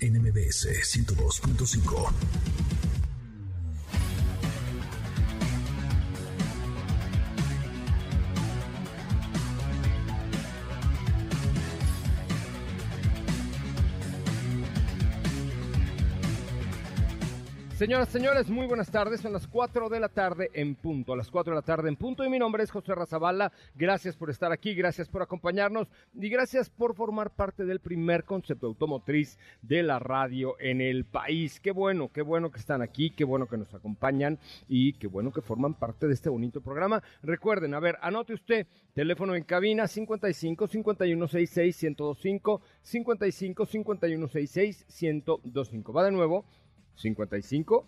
NMBS 102.5. Señoras, señores, muy buenas tardes. Son las 4 de la tarde en punto. A las 4 de la tarde en punto. Y mi nombre es José Razabala. Gracias por estar aquí, gracias por acompañarnos y gracias por formar parte del primer concepto automotriz de la radio en el país. Qué bueno, qué bueno que están aquí, qué bueno que nos acompañan y qué bueno que forman parte de este bonito programa. Recuerden, a ver, anote usted teléfono en cabina 55 5166 1025 55 5166 1025. Va de nuevo 55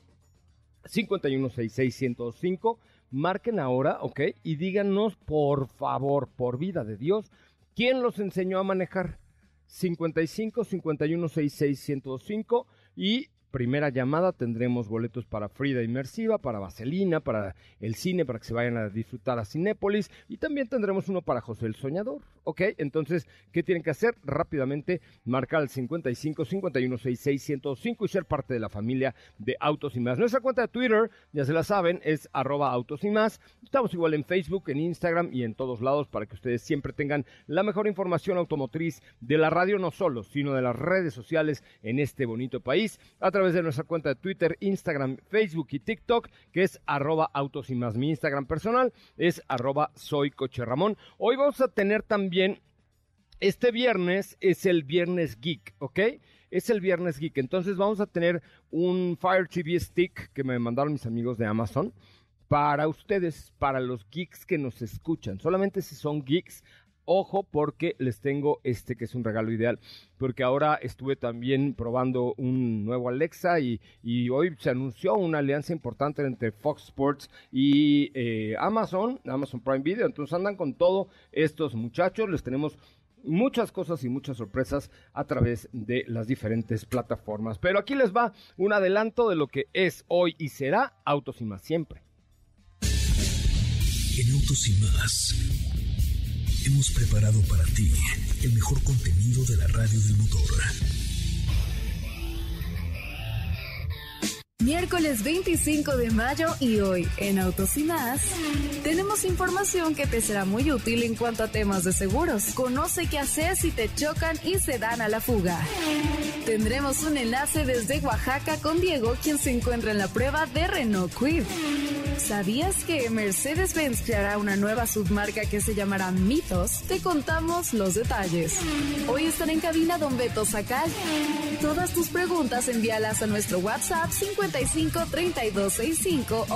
5166 Marquen ahora, ¿ok? Y díganos, por favor, por vida de Dios, ¿quién los enseñó a manejar? 55 5166 1025 y primera llamada tendremos boletos para Frida Inmersiva, para Vaselina, para el cine, para que se vayan a disfrutar a Cinépolis y también tendremos uno para José el Soñador, ¿ok? Entonces, ¿qué tienen que hacer? Rápidamente marcar al 55 51 66 105 y ser parte de la familia de Autos y Más. Nuestra cuenta de Twitter, ya se la saben, es arroba Autos y Más. Estamos igual en Facebook, en Instagram y en todos lados para que ustedes siempre tengan la mejor información automotriz de la radio, no solo, sino de las redes sociales en este bonito país. Través de nuestra cuenta de Twitter, Instagram, Facebook y TikTok, que es arroba autos y más. Mi Instagram personal es arroba soy Ramón. Hoy vamos a tener también, este viernes es el viernes geek, ¿ok? Es el viernes geek, entonces vamos a tener un Fire TV Stick que me mandaron mis amigos de Amazon para ustedes, para los geeks que nos escuchan. Solamente si son geeks, Ojo porque les tengo este que es un regalo ideal, porque ahora estuve también probando un nuevo Alexa y, hoy se anunció una alianza importante entre Fox Sports y eh, Amazon, Amazon Prime Video, entonces andan con todo estos muchachos, les tenemos muchas cosas y muchas sorpresas a través de las diferentes plataformas. Pero aquí les va un adelanto de lo que es hoy y será Autos y más siempre. En Autos y más hemos preparado para ti el mejor contenido de la radio del motor. Miércoles 25 de mayo y hoy en Autos y Más tenemos información que te será muy útil en cuanto a temas de seguros. Conoce qué hacer si te chocan y se dan a la fuga. Tendremos un enlace desde Oaxaca con Diego, quien se encuentra en la prueba de Renault Quid. ¿Sabías que Mercedes-Benz creará una nueva submarca que se llamará Mitos? Te contamos los detalles. Hoy están en cabina Don Beto Sacal. Todas tus preguntas envíalas a nuestro WhatsApp 55 32 65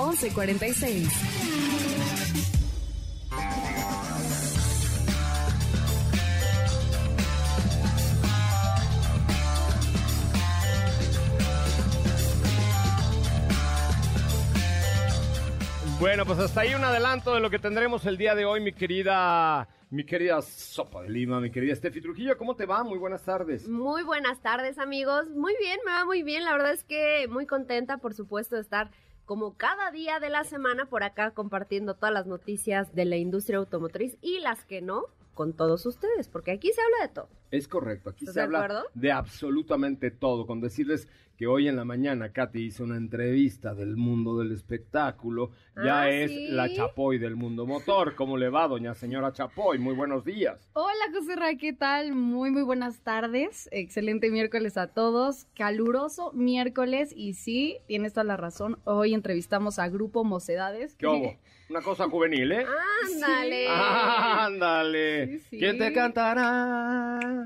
Bueno, pues hasta ahí un adelanto de lo que tendremos el día de hoy, mi querida, mi querida Sopa de Lima, mi querida Steffi Trujillo. ¿Cómo te va? Muy buenas tardes. Muy buenas tardes, amigos. Muy bien, me va muy bien. La verdad es que muy contenta, por supuesto, de estar como cada día de la semana por acá compartiendo todas las noticias de la industria automotriz y las que no con todos ustedes, porque aquí se habla de todo. Es correcto, aquí ¿Estás se de habla acuerdo? de absolutamente todo, con decirles que hoy en la mañana Katy hizo una entrevista del mundo del espectáculo, ya Ah, es ¿sí? la Chapoy del mundo motor. ¿Cómo le va, doña señora Chapoy? Muy buenos días. Hola José Ra, ¿qué tal? Muy, muy buenas tardes. Excelente miércoles a todos. Caluroso miércoles. Y sí, tienes toda la razón. Hoy entrevistamos a Grupo Mocedades. ¿Qué hubo? Una cosa juvenil, ¿eh? Ándale. Ándale. Sí, sí. ¿Quién te cantará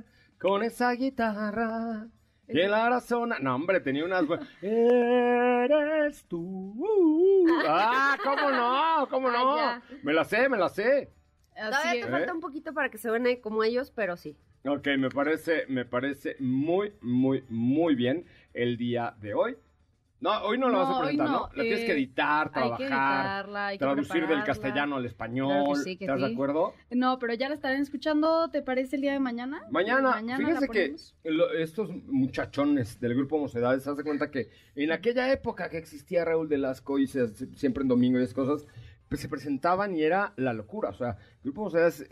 con esa guitarra? ¿Quién la hará sonar? No, hombre, tenía unas... Eres tú. Ah, ¿cómo no? ¿Cómo no? Ah, Me la sé, me la sé. Todavía es. te falta un poquito para que se suene como ellos, pero sí. Ok, me parece, me parece muy, muy, muy bien el día de hoy. No, hoy no lo vas a presentar, ¿no? no, La tienes eh, que editar, Hay que trabajar, editarla, hay que traducir del castellano al español. Claro sí, ¿Estás de acuerdo? No, pero ya la estarán escuchando, ¿te parece el día de mañana? Mañana, la fíjense que lo- estos muchachones del grupo Mocedades, se hace cuenta que en aquella época que existía Raúl de Lasco y se- siempre en domingo y esas cosas, pues se presentaban y era la locura. O sea, el grupo Mocedades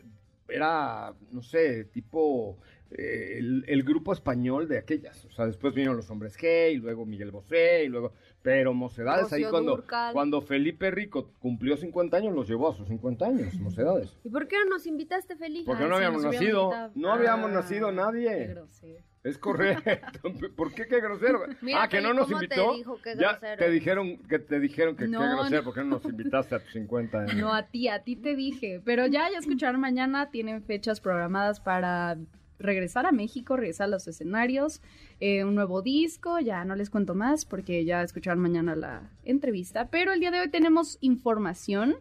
era, no sé, tipo eh, el, el grupo español de aquellas. O sea, después vinieron los hombres G y luego Miguel Bosé y luego... Pero Mocedades, ahí cuando, cuando Felipe Rico cumplió 50 años, los llevó a sus 50 años, Mocedades. ¿Y por qué no nos invitaste, Felipe? Porque Ay, no habíamos nacido, invitado. no habíamos Ah, nacido nadie. qué grosero. Es correcto. ¿Por qué qué grosero? Mira, ah, que no nos ¿cómo te invitó. dijo qué ya te dijeron que te dijeron que qué grosero, no. ¿por qué no nos invitaste a tus 50 años? No, a ti, a ti te dije. Pero ya, ya escucharon mañana, tienen fechas programadas para regresar a México, regresar a los escenarios, eh, un nuevo disco, ya no les cuento más porque ya escucharon mañana la entrevista. Pero el día de hoy tenemos información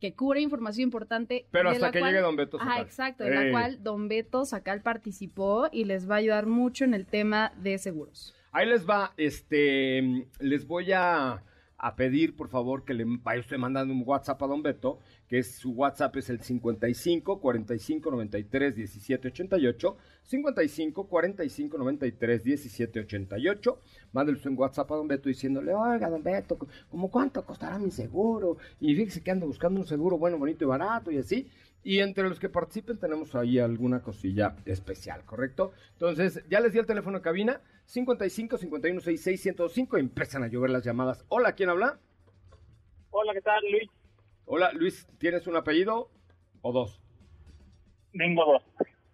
que cubre información importante. Pero hasta que cual- llegue Don Beto Sacal. exacto, de Ey. la cual Don Beto Sacal participó y les va a ayudar mucho en el tema de seguros. Ahí les va, este, les voy a, a pedir, por favor, que le vaya usted mandando un WhatsApp a Don Beto, que es, su WhatsApp es el 55 45 93 17 88, 55 45 93 17 88. Mándele usted un WhatsApp a Don Beto diciéndole, oiga, Don Beto, ¿cómo cuánto costará mi seguro? Y fíjese que ando buscando un seguro bueno, bonito y barato y así. Y entre los que participen tenemos ahí alguna cosilla especial, ¿correcto? Entonces, ya les di el teléfono de cabina, 55 51 66 105, empiezan a llover las llamadas. Hola, ¿quién habla? Hola, ¿qué tal, Luis? Hola, Luis, ¿tienes un apellido o dos? Tengo dos.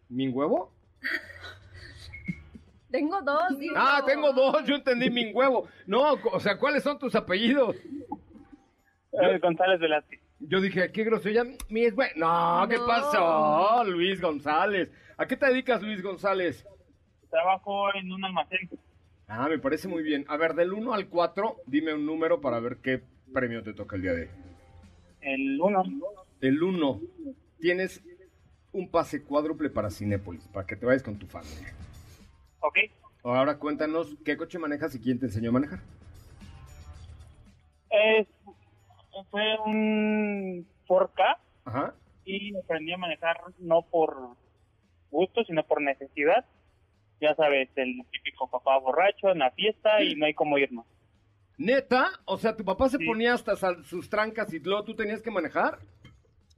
¿Min huevo? Tengo dos, digo. Ah, tengo dos, yo entendí min huevo. No, o sea, ¿cuáles son tus apellidos? Eh, González Velázquez. Yo dije, qué grosera. Mi es bueno. No, ¿qué No. pasó? Luis González. ¿A qué te dedicas, Luis González? Trabajo en un almacén. Ah, me parece muy bien. A ver, del 1 al 4, dime un número para ver qué premio te toca el día de hoy. El uno. El 1, tienes un pase cuádruple para Cinépolis, para que te vayas con tu familia. Ok. Ahora cuéntanos qué coche manejas y quién te enseñó a manejar. Es, fue un 4K Ajá. y aprendí a manejar no por gusto, sino por necesidad. Ya sabes, el típico papá borracho en la fiesta y no hay cómo irnos. Neta, o sea, tu papá se Sí. ponía hasta sus trancas y luego tú tenías que manejar.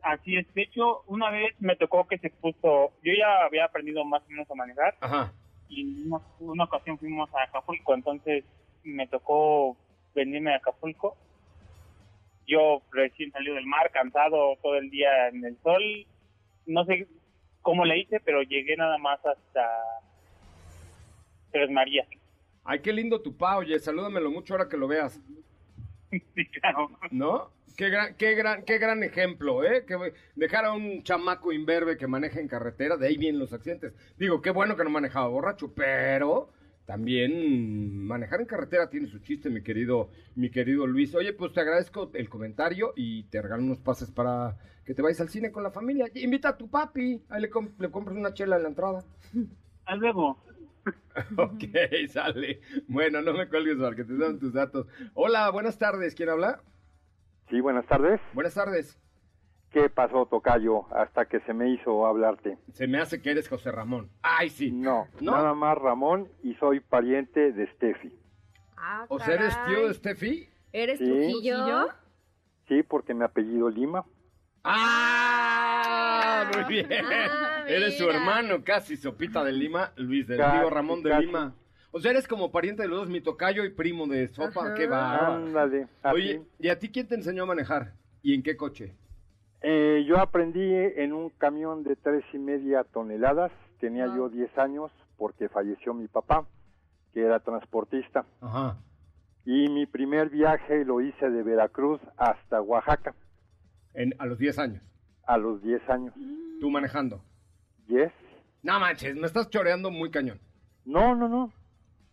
Así es. De hecho, una vez me tocó que se puso... Yo ya había aprendido más o menos a manejar Ajá. y en una, una ocasión fuimos a Acapulco, entonces me tocó venirme a Acapulco. Yo recién salido del mar, cansado todo el día en el sol. No sé cómo le hice, pero llegué nada más hasta Tres Marías. Ay, qué lindo tu pa, oye, salúdamelo mucho ahora que lo veas, Sí, claro. ¿no? Qué gran, qué gran, qué gran ejemplo, ¿eh? Que dejar a un chamaco imberbe que maneja en carretera, de ahí vienen los accidentes. Digo, qué bueno que no manejaba borracho, pero también manejar en carretera tiene su chiste, mi querido, mi querido Luis. Oye, pues te agradezco el comentario y te regalo unos pases para que te vayas al cine con la familia. Invita a tu papi, ahí le, comp- le compras una chela en la entrada. Hasta luego. Ok, sale. Bueno, no me cuelgues para que te den tus datos. Hola, buenas tardes. ¿Quién habla? Sí, buenas tardes. Buenas tardes. ¿Qué pasó, Tocayo, hasta que se me hizo hablarte? Se me hace que eres José Ramón. Ay, sí. No, ¿No? nada más Ramón y soy pariente de Steffi. Ah, O sea, ¿eres tío de Steffi? ¿Eres Sí. Trujillo? Sí, porque me apellido Lima. ¡Ah! Ah, muy bien. Ah, eres su hermano, casi, Sopita de Lima, Luis del Casi, Río Ramón de casi. Lima. O sea, eres como pariente de los dos, mi tocayo y primo de Sopa. Ajá. Qué va. Ándale. Oye, ¿y a ti quién te enseñó a manejar? ¿Y en qué coche? Eh, yo aprendí en un camión de tres y media toneladas. Tenía yo 10 años porque falleció mi papá, que era transportista. Ajá. Y mi primer viaje lo hice de Veracruz hasta Oaxaca En, a los 10 años. a los 10 años. Tú manejando. ¿Yes? No manches, me estás choreando muy cañón. No, no, no.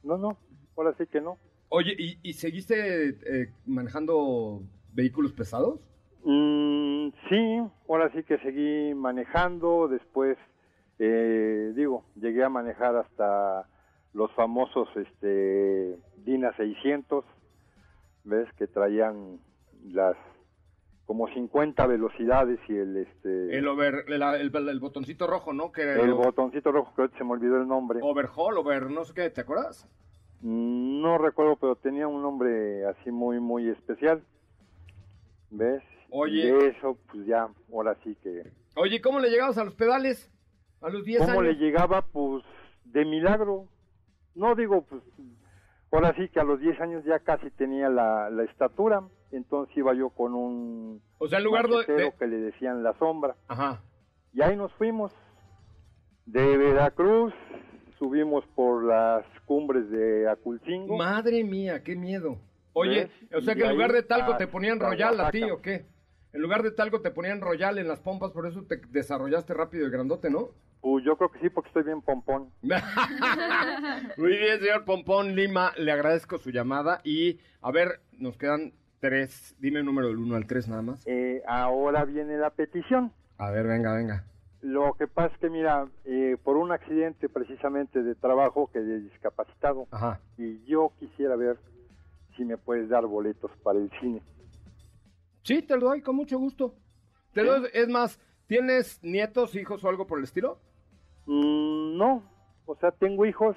No, no. Ahora sí que no. Oye, ¿y, y seguiste eh, manejando vehículos pesados? Mm, sí, ahora sí que seguí manejando. Después, eh, digo, llegué a manejar hasta los famosos este, Dina 600. ¿Ves? Que traían las como 50 velocidades y el este El, over, el, el- el botoncito rojo, ¿no? Que el botoncito rojo que se me olvidó el nombre. Overhaul, over, no sé qué, ¿te acuerdas? Mm, No recuerdo, pero tenía un nombre así muy, muy especial. ¿Ves? Oye. Y eso, pues ya, ahora sí que... Oye, ¿cómo le llegabas a los pedales? A los 10 ¿Cómo años. le llegaba? Pues de milagro. No digo, pues ahora sí que a los 10 años ya casi tenía la, la estatura. Entonces iba yo con un O sea, en lugar de... que le decían la sombra. Ajá. Y ahí nos fuimos. De Veracruz subimos por las cumbres de Aculcingo. Madre mía, qué miedo. Oye, ¿Ves? o sea Y que en lugar de talco te ponían royal a ti. ¿o qué? En lugar de talco te ponían royal en las pompas, por eso te desarrollaste rápido y grandote, ¿no? Pues yo creo que sí, porque estoy bien pompón. Muy bien, señor Pompón Lima, le agradezco su llamada y, a ver, nos quedan tres, dime el número del 1 al 3 nada más. Eh, ahora viene la petición. A ver, venga, venga. Lo que pasa es que, mira, eh, por un accidente precisamente de trabajo que de discapacitado, Ajá. y yo quisiera ver si me puedes dar boletos para el cine. Sí, te lo doy con mucho gusto. Te lo es más, ¿tienes nietos, hijos o algo por el estilo? Mm, no, o sea, tengo hijos,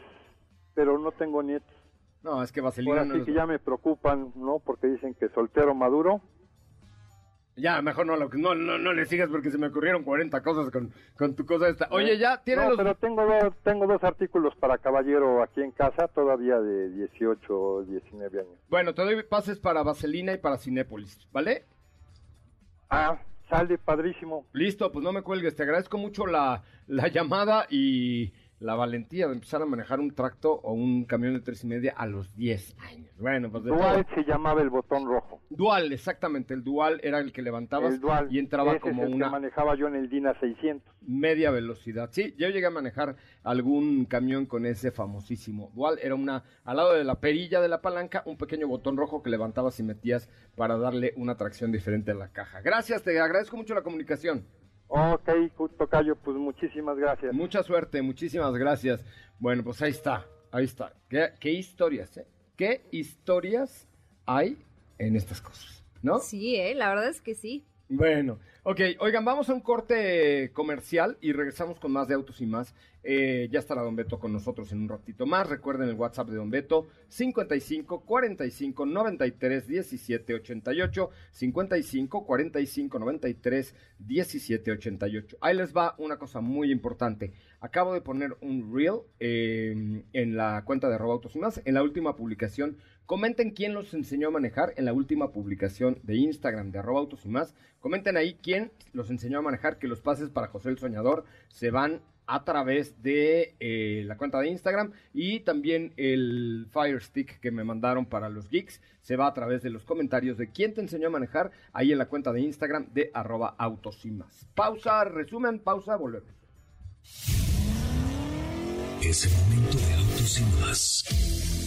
pero no tengo nietos. No, es que Vaselina Ahora no sí les- que ya me preocupan, ¿no? Porque dicen que soltero maduro. Ya, mejor no, no, no, no le sigas porque se me ocurrieron 40 cosas con, con tu cosa esta. Oye, ya, tiene No, los... pero tengo dos, tengo dos artículos para caballero aquí en casa, todavía de 18 o 19 años. Bueno, te doy pases para Vaselina y para Cinépolis, ¿vale? Ah, sale padrísimo. Listo, pues no me cuelgues. Te agradezco mucho la, la llamada y la valentía de empezar a manejar un tracto o un camión de tres y media a los 10 años. Bueno, pues Dual todo. se llamaba el botón rojo. Dual, exactamente. El dual era el que levantabas El dual. y entraba Ese como es el una que manejaba yo en el Dina 600. media velocidad. Sí, yo llegué a manejar algún camión con ese famosísimo dual. Era una, al lado de la perilla de la palanca, un pequeño botón rojo que levantabas y metías para darle una tracción diferente a la caja. Gracias, te agradezco mucho la comunicación. Ok, Tocayo, pues muchísimas gracias. Mucha suerte, muchísimas gracias. Bueno, pues ahí está, ahí está. ¿Qué, qué historias, eh? ¿Qué historias hay en estas cosas? ¿No? Sí, eh, la verdad es que sí. Bueno, ok, oigan, vamos a un corte comercial y regresamos con más de Autos y más. Eh, ya estará Don Beto con nosotros en un ratito más. Recuerden el WhatsApp de Don Beto, 55 45 93 17 88, 55 45 93 17 88. Ahí les va una cosa muy importante. Acabo de poner un reel eh, en la cuenta de arroba Autos y más, en la última publicación. Comenten quién los enseñó a manejar en la última publicación de Instagram de arroba autos y más. Comenten ahí quién los enseñó a manejar, que los pases para José el Soñador se van a través de eh, la cuenta de Instagram y también el Fire Stick que me mandaron para los geeks se va a través de los comentarios de quién te enseñó a manejar ahí en la cuenta de Instagram de arroba autos y más. Pausa, resumen, pausa, volvemos. Es el momento de autos y más.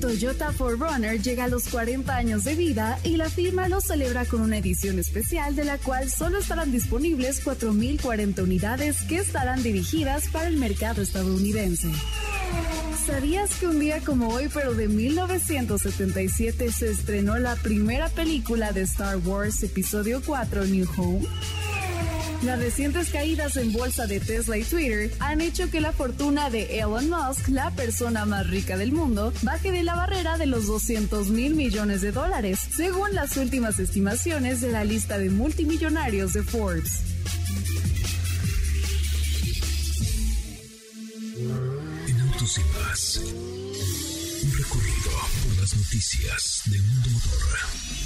Toyota 4Runner llega a los 40 años de vida y la firma lo celebra con una edición especial de la cual solo estarán disponibles 4.040 unidades que estarán dirigidas para el mercado estadounidense. ¿Sabías que un día como hoy, pero de 1977, se estrenó la primera película de Star Wars, episodio 4, New Home? Las recientes caídas en bolsa de Tesla y Twitter han hecho que la fortuna de Elon Musk, la persona más rica del mundo, baje de la barrera de los 200 mil millones de dólares, según las últimas estimaciones de la lista de multimillonarios de Forbes. En Autos y Más, un recorrido por las noticias del mundo motor.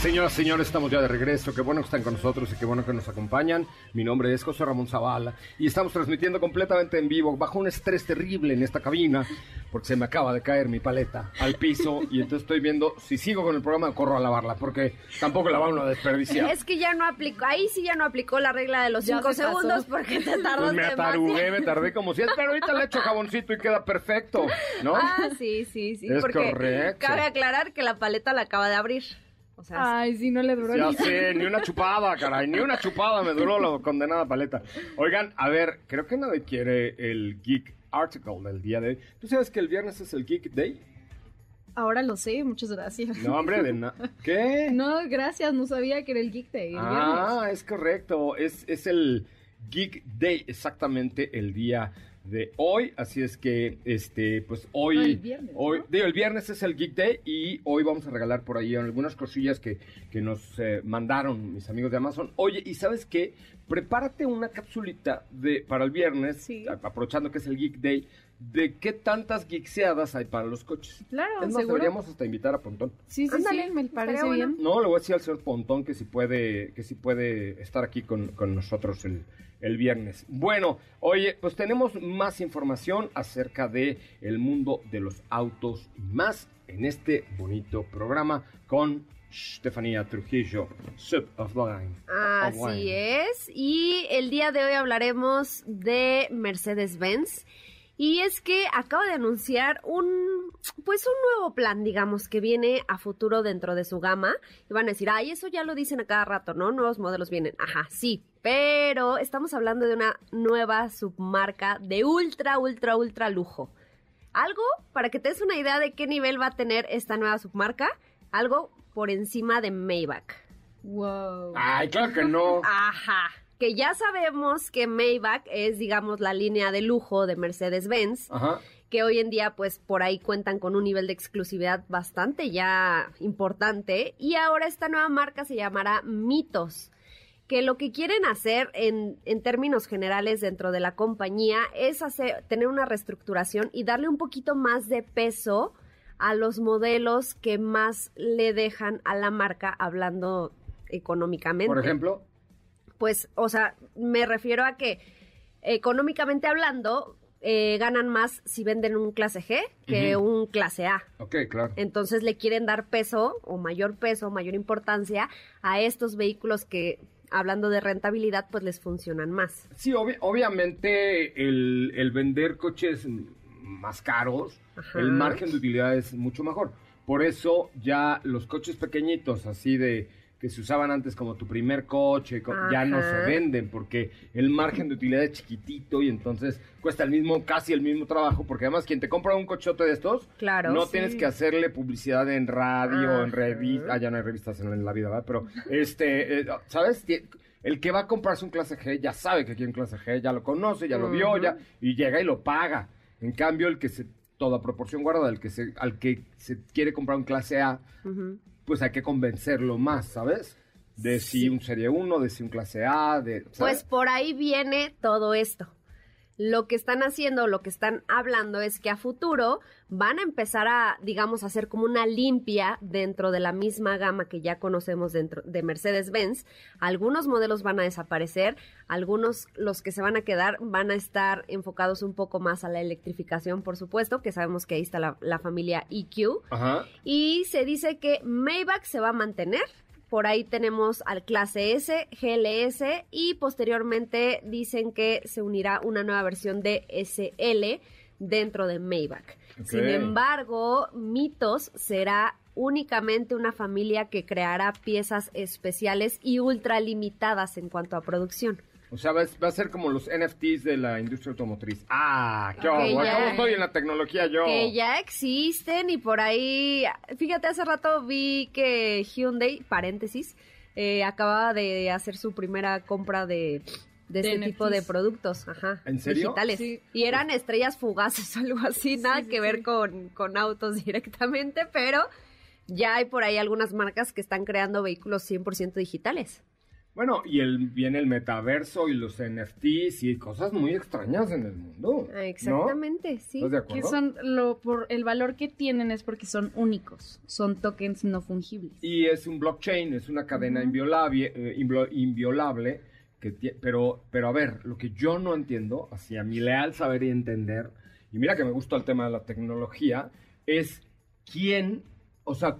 Señoras, señores, estamos ya de regreso. Qué bueno que están con nosotros y qué bueno que nos acompañan. Mi nombre es José Ramón Zavala y estamos transmitiendo completamente en vivo, bajo un estrés terrible en esta cabina, porque se me acaba de caer mi paleta al piso y entonces estoy viendo si sigo con el programa corro a lavarla, porque tampoco la va uno a desperdiciar. Es que ya no aplicó, ahí sí ya no aplicó la regla de los Ya cinco se pasó. segundos porque te tardas Pues me atarugué, me tardé como si pero ahorita le echo jaboncito y queda perfecto, ¿no? Ah, sí, sí, sí. Es porque correcto. cabe aclarar que la paleta la acaba de abrir. O sea, Ay, sí, no le duró Ya ni sé, ni una chupada, caray, ni una chupada me duró la condenada paleta. Oigan, a ver, creo que nadie quiere el Geek Article del día de hoy. ¿Tú sabes que el viernes es el Geek Day? Ahora lo sé, muchas gracias. No, hombre, de nada. ¿Qué? No, gracias, no sabía que era el Geek Day. el ah, es correcto, es, es el Geek Day, exactamente el día de hoy, así es que, este, pues hoy, No, el viernes, hoy, ¿no? digo, el viernes es el Geek Day y hoy vamos a regalar por ahí algunas cosillas que, que nos eh, mandaron mis amigos de Amazon. Oye, ¿y sabes qué? Prepárate una capsulita de, para el viernes, Sí. aprovechando que es el Geek Day, de qué tantas geekseadas hay para los coches. Claro, es más, seguro. deberíamos hasta invitar a Pontón. Sí, sí, Ándale, sí, me parece bueno. bien. No, le voy a decir al señor Pontón que si puede, que si puede estar aquí con, con nosotros el, el viernes. Bueno, oye, pues tenemos más información acerca de el mundo de los autos y más en este bonito programa con Estefanía Trujillo, Sub of the Line. Of Así es. Y el día de hoy hablaremos de Mercedes-Benz. Y es que acaba de anunciar un, pues un nuevo plan, digamos, que viene a futuro dentro de su gama. Y van a decir, ay, eso ya lo dicen a cada rato, ¿no? Nuevos modelos vienen. Ajá, sí. Pero estamos hablando de una nueva submarca de ultra, ultra, ultra lujo. Algo, para que te des una idea de qué nivel va a tener esta nueva submarca, algo por encima de Maybach. Wow. Ay, claro que no. Ajá. Que ya sabemos que Maybach es, digamos, la línea de lujo de Mercedes-Benz, que hoy en día, pues, por ahí cuentan con un nivel de exclusividad bastante ya importante. Y ahora esta nueva marca se llamará Mitos que lo que quieren hacer en, en términos generales dentro de la compañía es hacer, tener una reestructuración y darle un poquito más de peso a los modelos que más le dejan a la marca hablando económicamente Por ejemplo, pues, o sea, me refiero a que económicamente hablando, eh, ganan más si venden un clase G que un clase A. ok, claro. Entonces le quieren dar peso o mayor peso, mayor importancia a estos vehículos que, hablando de rentabilidad, pues les funcionan más. Sí, obvi- obviamente el, el vender coches más caros, Ajá. el margen de utilidad es mucho mejor. Por eso ya los coches pequeñitos, así de que se usaban antes como tu primer coche, co- ya no se venden porque el margen de utilidad es chiquitito y entonces cuesta el mismo, casi el mismo trabajo, porque además quien te compra un cochote de estos, Claro, no sí. tienes que hacerle publicidad en radio, en Ajá. revistas, ah, ya no hay revistas en, la vida, ¿verdad? Pero, este, eh, ¿sabes? El que va a comprarse un clase G ya sabe que quiere un clase G, ya lo conoce, ya lo vio, ya, y llega y lo paga. En cambio, el que se, toda proporción guardada, el que se, al que se quiere comprar un clase A. pues hay que convencerlo más, ¿sabes? De si Sí. un Serie 1, de si un clase A, de... ¿sabes? Pues por ahí viene todo esto. Lo que están haciendo, lo que están hablando es que a futuro van a empezar a, digamos, hacer como una limpia dentro de la misma gama que ya conocemos dentro de Mercedes-Benz. Algunos modelos van a desaparecer, algunos, los que se van a quedar, van a estar enfocados un poco más a la electrificación, por supuesto, que sabemos que ahí está la, la familia EQ. Ajá. Y se dice que Maybach se va a mantener, por ahí tenemos al clase S, GLS y posteriormente dicen que se unirá una nueva versión de SL dentro de Maybach. Sin embargo, Mitos será únicamente una familia que creará piezas especiales y ultra limitadas en cuanto a producción. O sea, va, a ser como los NFTs de la industria automotriz. Ah, qué Que horror. ya- ¿Cómo estoy en la tecnología yo? Que ya existen y por ahí, fíjate, hace rato vi que Hyundai, paréntesis, eh, acababa de hacer su primera compra de, de De este tipo de productos, ajá, ¿En serio? digitales. Sí. Y eran estrellas fugaces o algo así, nada sí, que ver con, con autos directamente, pero ya hay por ahí algunas marcas que están creando vehículos 100% digitales. Bueno, y el, viene el metaverso y los NFTs y cosas muy extrañas en el mundo. ¿no? Exactamente, sí. ¿Estás de Que son lo por el valor que tienen es porque son únicos, son tokens no fungibles. Y es un blockchain, es una cadena inviolable, eh, invio- inviolable que tie- pero, pero a ver, lo que yo no entiendo, hacia mi leal saber y entender, y mira que me gusta el tema de la tecnología, es quién, o sea,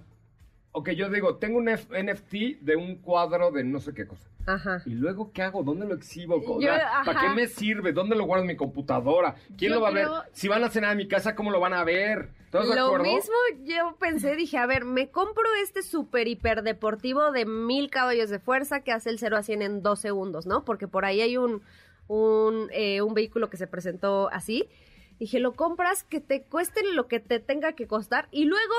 ok, yo digo, tengo un F- NFT de un cuadro de no sé qué cosa. Ajá. ¿Y luego qué hago? ¿Dónde lo exhibo? Yo- ¿Para qué me sirve? ¿Dónde lo guardo en mi computadora? ¿Quién Yo lo va a ver? Si van a cenar a mi casa, ¿cómo lo van a ver? ¿Estás de Lo acuerdo? mismo yo pensé, dije, a ver, me compro este super hiper deportivo de mil caballos de fuerza que hace el 0 a 100 en dos segundos, ¿no? Porque por ahí hay un, un, eh, un vehículo que se presentó así. Dije, lo compras, que te cueste lo que te tenga que costar y luego,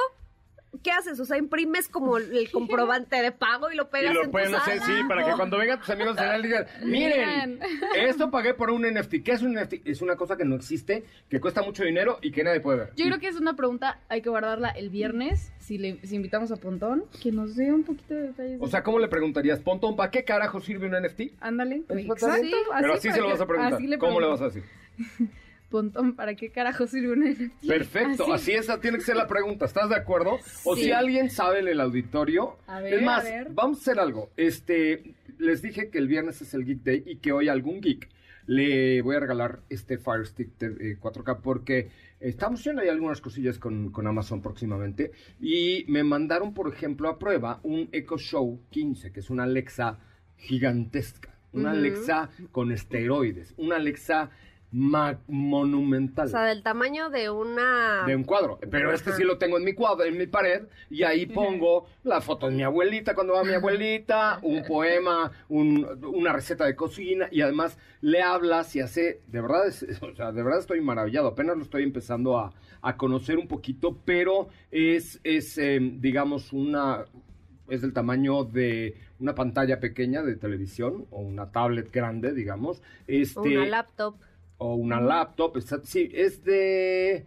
¿qué haces? O sea, imprimes como el comprobante de pago y lo Y pegas lo en pueden tu hacer, sala. sí, para que cuando vengan tus amigos digan, miren, Miren. esto pagué por un NFT. ¿Qué es un NFT? Es una cosa que no existe, que cuesta mucho dinero y que nadie puede ver. Yo creo que es una pregunta, hay que guardarla el viernes, si le si invitamos a Pontón, que nos dé un poquito de detalles. de- O sea, ¿cómo le preguntarías, Pontón, ¿para qué carajo sirve un NFT? ándale. Exacto, bien. Pero así para se lo vas a preguntar. así le ¿Cómo le vas a decir? Pontón, ¿para qué carajo sirve un NFT? Perfecto, así esa tiene que ser la pregunta. ¿Estás de acuerdo? O si alguien sabe en el auditorio. A ver, es más, a ver. vamos a hacer algo. Este, les dije que el viernes es el Geek Day y que hoy algún geek le voy a regalar este Fire Stick de- eh, 4K porque estamos haciendo ahí algunas cosillas con, con Amazon próximamente y me mandaron, por ejemplo, a prueba un Echo Show 15, que es una Alexa gigantesca, una. Alexa con esteroides, una Alexa monumental O sea, del tamaño de una... de un cuadro. Pero este sí lo tengo en mi cuadro, en mi pared, y ahí pongo la foto de mi abuelita cuando va mi abuelita, un poema, un- una receta de cocina, y además le hablas y hace, de verdad, es- o sea, de verdad estoy maravillado, apenas lo estoy empezando a, a conocer un poquito, pero es, es eh, digamos, una, es del tamaño de una pantalla pequeña de televisión, o una tablet grande, digamos. Este, Una laptop. O una laptop. está- sí, es de.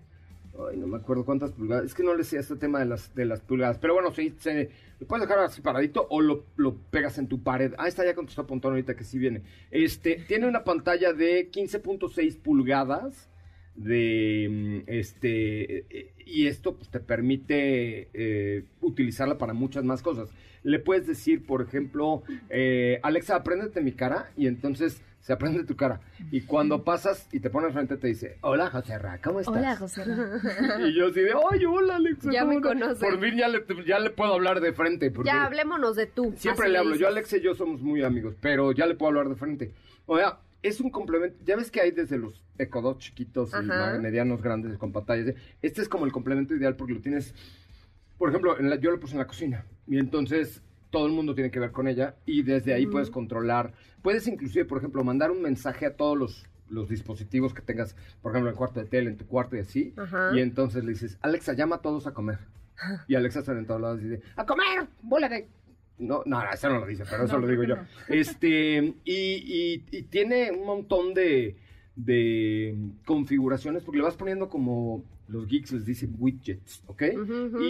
Ay, no me acuerdo cuántas pulgadas. Es que no le sé este tema de las, de las pulgadas. Pero bueno, sí, se, lo puedes dejar así paradito o lo, lo pegas en tu pared. Ah, está ya contestó Pontón ahorita que sí viene. Este, tiene una pantalla de 15.6 pulgadas de mm, este y esto pues te permite eh, utilizarla para muchas más cosas le puedes decir por ejemplo eh, Alexa apréndete mi cara y entonces se aprende tu cara y cuando pasas y te pones frente te dice hola José Ra, ¿cómo estás? Hola, José. y yo así de oye hola Alexa Ya me ¿cómo estás?". conoce. por fin ya le, ya le puedo hablar de frente Ya hablémonos de tú. Siempre así le hablo. Yo, dices. Alex y yo somos muy amigos, pero ya le puedo hablar de frente. O sea, es un complemento. Ya ves que hay desde los Echo Dot chiquitos y medianos grandes con pantallas. Este es como el complemento ideal porque lo tienes. Por ejemplo, en la- yo lo puse en la cocina y entonces todo el mundo tiene que ver con ella y desde ahí puedes controlar. Puedes inclusive, por ejemplo, mandar un mensaje a todos los, los dispositivos que tengas, por ejemplo, en el cuarto de tele, en tu cuarto y así. Ajá. Y entonces le dices, Alexa, llama a todos a comer. Y Alexa sale en todos lados y dice, ¡a comer! ¡Bola de no, no, eso no lo dice, pero eso No, lo digo yo. Este, y, y- y tiene un montón de, de configuraciones, porque le vas poniendo como los geeks les dicen widgets, ¿ok?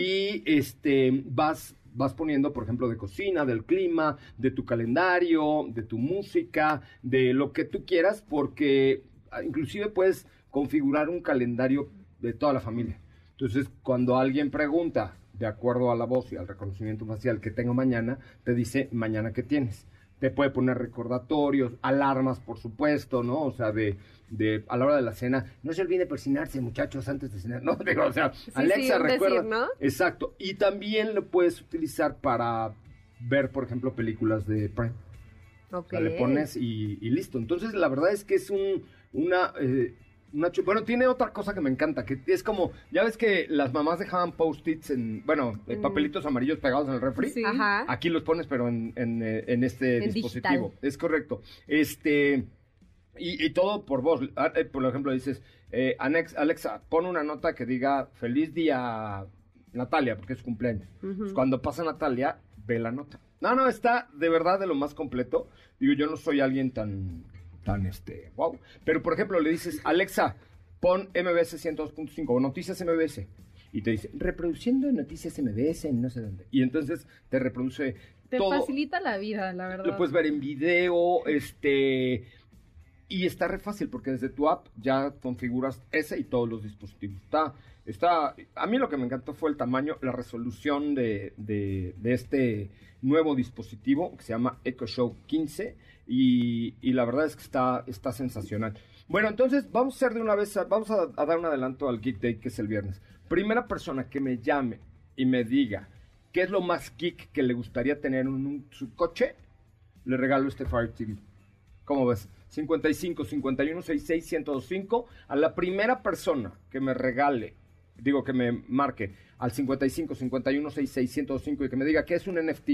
Y este, vas, vas poniendo, por ejemplo, de cocina, del clima, de tu calendario, de tu música, de lo que tú quieras, porque ah, inclusive puedes configurar un calendario de toda la familia. Entonces, cuando alguien pregunta, de acuerdo a la voz y al reconocimiento facial que tengo mañana, te dice mañana qué tienes. Te puede poner recordatorios, alarmas, por supuesto, ¿no? O sea, de, de a la hora de la cena, no se olvide persinarse, muchachos, antes de cenar. No, digo, o sea, sí, Alexa decir, recuerda. ¿no? Exacto. Y también lo puedes utilizar para ver, por ejemplo, películas de Prime. Ok. O sea, le pones y, y listo. Entonces, la verdad es que es un, una, eh, Bueno, tiene otra cosa que me encanta, que es como, ya ves que las mamás dejaban post-its en, bueno, en Mm. papelitos amarillos pegados en el refri. Sí. Ajá. Aquí los pones, pero en, en, eh, en este En dispositivo. digital. Es correcto. Este. Y, y todo por voz. Ah, eh, Por ejemplo, dices, eh, Alexa, pon una nota que diga feliz día Natalia, porque es su cumpleaños. Pues cuando pasa Natalia, ve la nota. No, no, está de verdad de lo más completo. Digo, yo no soy alguien tan, tan, este, wow. Pero, por ejemplo, le dices, Alexa, pon MBS 102.5 o Noticias MBS. Y te dice, reproduciendo Noticias MBS en no sé dónde. Y entonces te reproduce Te todo. facilita la vida, la verdad. Lo puedes ver en video, este... Y está re fácil porque desde tu app ya configuras ese y todos los dispositivos. Está, está, a mí lo que me encantó fue el tamaño, la resolución de, de, de este nuevo dispositivo que se llama Echo Show 15 y, la verdad es que está, está sensacional. Bueno, entonces vamos a hacer de una vez, vamos a, a dar un adelanto al Geek Day que es el viernes. Primera persona que me llame y me diga qué es lo más geek que le gustaría tener en un- su coche, le regalo este Fire TV. ¿Cómo ves? 55 51 66 1025 a la primera persona que me regale, digo que me marque al 55 51 66 1025 y que me diga qué es un NFT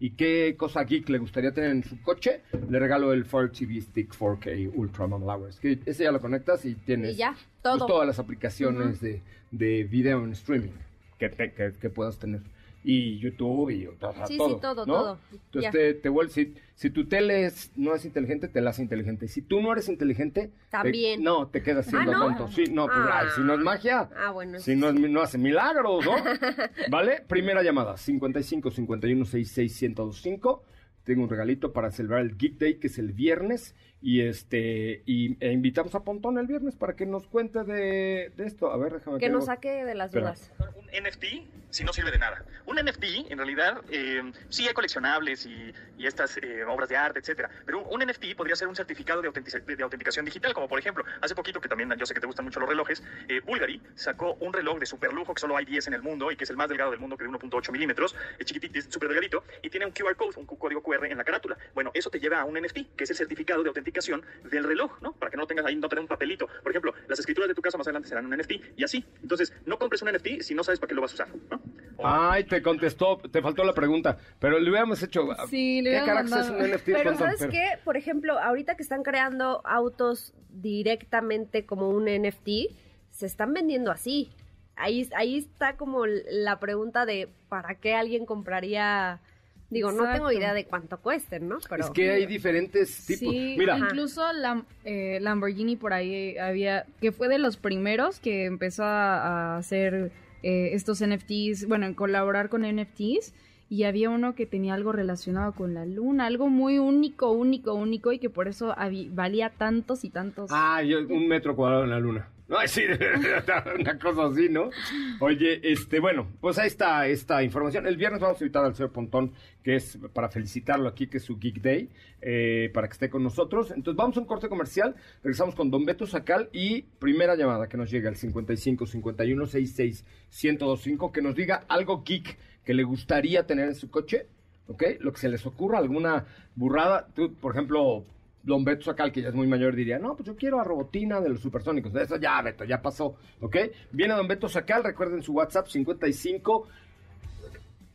y qué cosa geek le gustaría tener en su coche, le regalo el Fire TV Stick 4K Ultra Hours. Que ese ya lo conectas y tienes Y ya, pues, todas las aplicaciones de, de video en streaming que, te- que, que puedas tener. Y YouTube y o sea, Sí, sí, todo. todo, ¿no? todo. Entonces te, te vuelves, si, si tu tele es- no es inteligente, te la hace inteligente. Si tú no eres inteligente, te- También. no, te quedas siendo Ah, ¿no? tonto. Sí, no, pues, Ah. ay, si no es magia. Ah, bueno. Si no, es, no hace milagros, ¿no? ¿Vale? Primera llamada, 55 51 66 1025. Tengo un regalito para celebrar el Geek Day, que es el viernes. Y este y, e invitamos a Pontón el viernes para que nos cuente de, de esto. A ver, déjame Que que nos saque de las Espera. dudas. un NFT si no sirve de nada. Un NFT, en realidad, eh, sí hay coleccionables y, y estas eh, obras de arte, etcétera. Pero un NFT podría ser un certificado de, autentic- de- de autenticación digital, como por ejemplo, hace poquito que también yo sé que te gustan mucho los relojes, eh, Bulgari sacó un reloj de super lujo que solo hay 10 en el mundo y que es el más delgado del mundo, que de 1.8 milímetros, es chiquitito, es súper delgadito y tiene un QR code, un código QR en la carátula. Bueno, eso te lleva a un NFT, que es el certificado de autenticación del reloj, ¿no? Para que no tengas ahí, no tener un papelito. Por ejemplo, las escrituras de tu casa más adelante serán un NFT y así. Entonces, no compres un NFT si no sabes para qué lo vas a usar, ¿no? O- Ay, te contestó, te faltó la pregunta. Pero le hubiéramos hecho. Sí, le ¿Qué carajos es un. NFT? Pero? ¿sabes qué? Por ejemplo, ahorita que están creando autos directamente como un NFT, se están vendiendo así. Ahí, ahí está como la pregunta de ¿para qué alguien compraría? Digo, no tengo idea de cuánto cuesten, ¿no? Pero Es que hay diferentes tipos. Sí, Mira, incluso eh, Lamborghini por ahí había, que fue de los primeros que empezó a, a hacer eh, estos NFTs, bueno, en colaborar con NFTs, y había uno que tenía algo relacionado con la luna, algo muy único, único, único, y que por eso valía tantos y tantos. Ah, yo, un metro cuadrado en la luna. Ay, sí, una cosa así, ¿no? Oye, este, bueno, pues ahí está esta información. El viernes vamos a invitar al señor Pontón, que es para felicitarlo aquí, que es su Geek Day, eh, para que esté con nosotros. Entonces vamos a un corte comercial, regresamos con Don Beto Sacal y primera llamada que nos llega al 55 51 66 1025, que nos diga algo geek que le gustaría tener en su coche, ¿ok? Lo que se les ocurra, alguna burrada. Tú, por ejemplo, Don Beto Sacal, que ya es muy mayor, diría, no, pues yo quiero a Robotina de los supersónicos. Eso ya, Beto, ya pasó, ¿ok? Viene Don Beto Sacal, recuerden su WhatsApp, 55